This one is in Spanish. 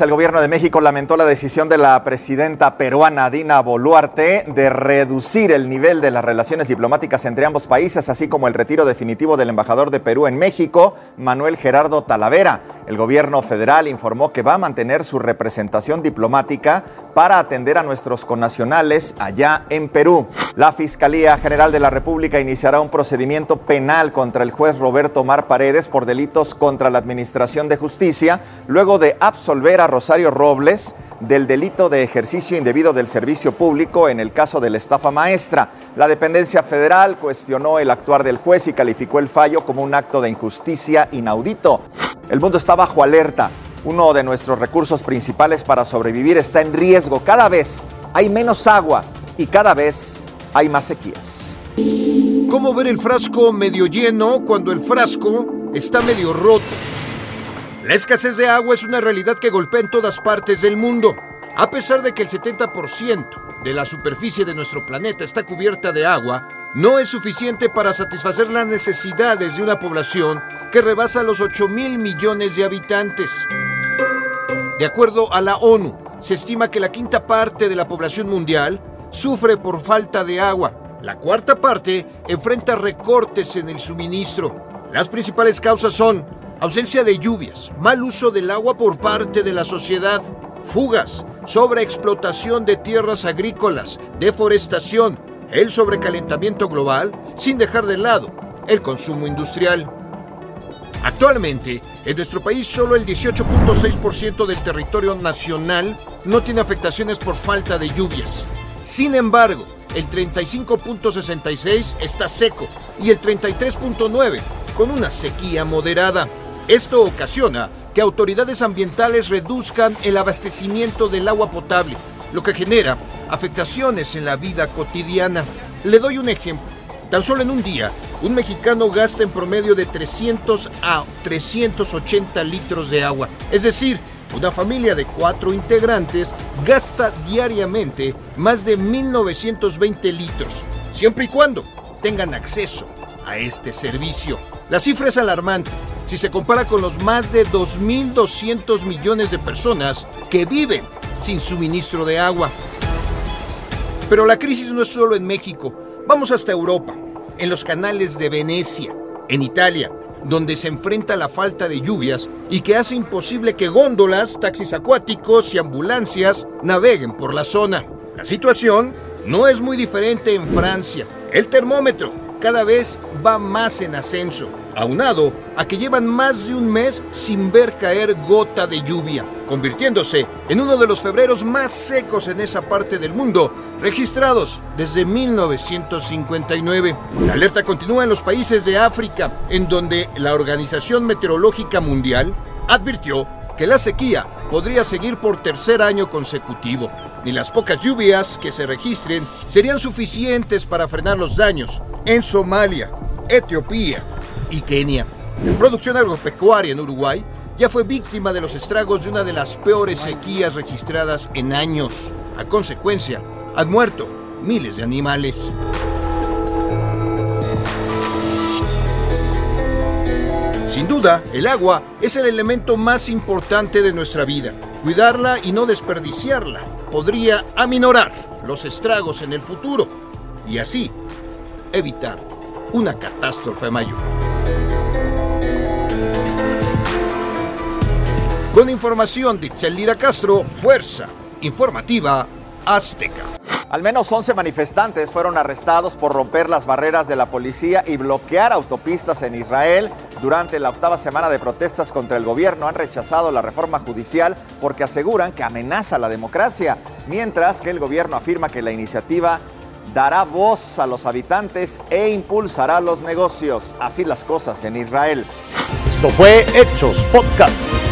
El gobierno de México lamentó la decisión de la presidenta peruana Dina Boluarte de reducir el nivel de las relaciones diplomáticas entre ambos países, así como el retiro definitivo del embajador de Perú en México, Manuel Gerardo Talavera. El gobierno federal informó que va a mantener su representación diplomática para atender a nuestros connacionales allá en Perú. La Fiscalía General de la República iniciará un procedimiento penal contra el juez Roberto Mar Paredes por delitos contra la Administración de Justicia, luego de absolver a Rosario Robles del delito de ejercicio indebido del servicio público en el caso de la estafa maestra. La dependencia federal cuestionó el actuar del juez y calificó el fallo como un acto de injusticia inaudito. El mundo está bajo alerta. Uno de nuestros recursos principales para sobrevivir está en riesgo. Cada vez hay menos agua y cada vez hay más sequías. ¿Cómo ver el frasco medio lleno cuando el frasco está medio roto? La escasez de agua es una realidad que golpea en todas partes del mundo. A pesar de que el 70% de la superficie de nuestro planeta está cubierta de agua, no es suficiente para satisfacer las necesidades de una población que rebasa los 8 mil millones de habitantes. De acuerdo a la ONU, se estima que la quinta parte de la población mundial sufre por falta de agua. La cuarta parte enfrenta recortes en el suministro. Las principales causas son ausencia de lluvias, mal uso del agua por parte de la sociedad, fugas, sobreexplotación de tierras agrícolas, deforestación, el sobrecalentamiento global, sin dejar de lado el consumo industrial. Actualmente, en nuestro país solo el 18.6% del territorio nacional no tiene afectaciones por falta de lluvias. Sin embargo, el 35.66 está seco y el 33.9 con una sequía moderada. Esto ocasiona que autoridades ambientales reduzcan el abastecimiento del agua potable, lo que genera afectaciones en la vida cotidiana. Le doy un ejemplo. Tan solo en un día, un mexicano gasta en promedio de 300 a 380 litros de agua. Es decir, una familia de cuatro integrantes gasta diariamente más de 1.920 litros, siempre y cuando tengan acceso a este servicio. La cifra es alarmante si se compara con los más de 2.200 millones de personas que viven sin suministro de agua. Pero la crisis no es solo en México. Vamos hasta Europa, en los canales de Venecia, en Italia, donde se enfrenta la falta de lluvias y que hace imposible que góndolas, taxis acuáticos y ambulancias naveguen por la zona. La situación no es muy diferente en Francia. El termómetro cada vez va más en ascenso aunado a que llevan más de un mes sin ver caer gota de lluvia, convirtiéndose en uno de los febreros más secos en esa parte del mundo, registrados desde 1959. La alerta continúa en los países de África, en donde la Organización Meteorológica Mundial advirtió que la sequía podría seguir por tercer año consecutivo. Ni las pocas lluvias que se registren serían suficientes para frenar los daños en Somalia, Etiopía, y Kenia. La producción agropecuaria en Uruguay ya fue víctima de los estragos de una de las peores sequías registradas en años. A consecuencia, han muerto miles de animales. Sin duda, el agua es el elemento más importante de nuestra vida. Cuidarla y no desperdiciarla podría aminorar los estragos en el futuro y así evitar una catástrofe mayor. Con información de Itzelira Castro, Fuerza Informativa Azteca. Al menos 11 manifestantes fueron arrestados por romper las barreras de la policía y bloquear autopistas en Israel durante la octava semana de protestas contra el gobierno. Han rechazado la reforma judicial porque aseguran que amenaza la democracia, mientras que el gobierno afirma que la iniciativa dará voz a los habitantes e impulsará los negocios. Así las cosas en Israel. Esto fue Hechos Podcast.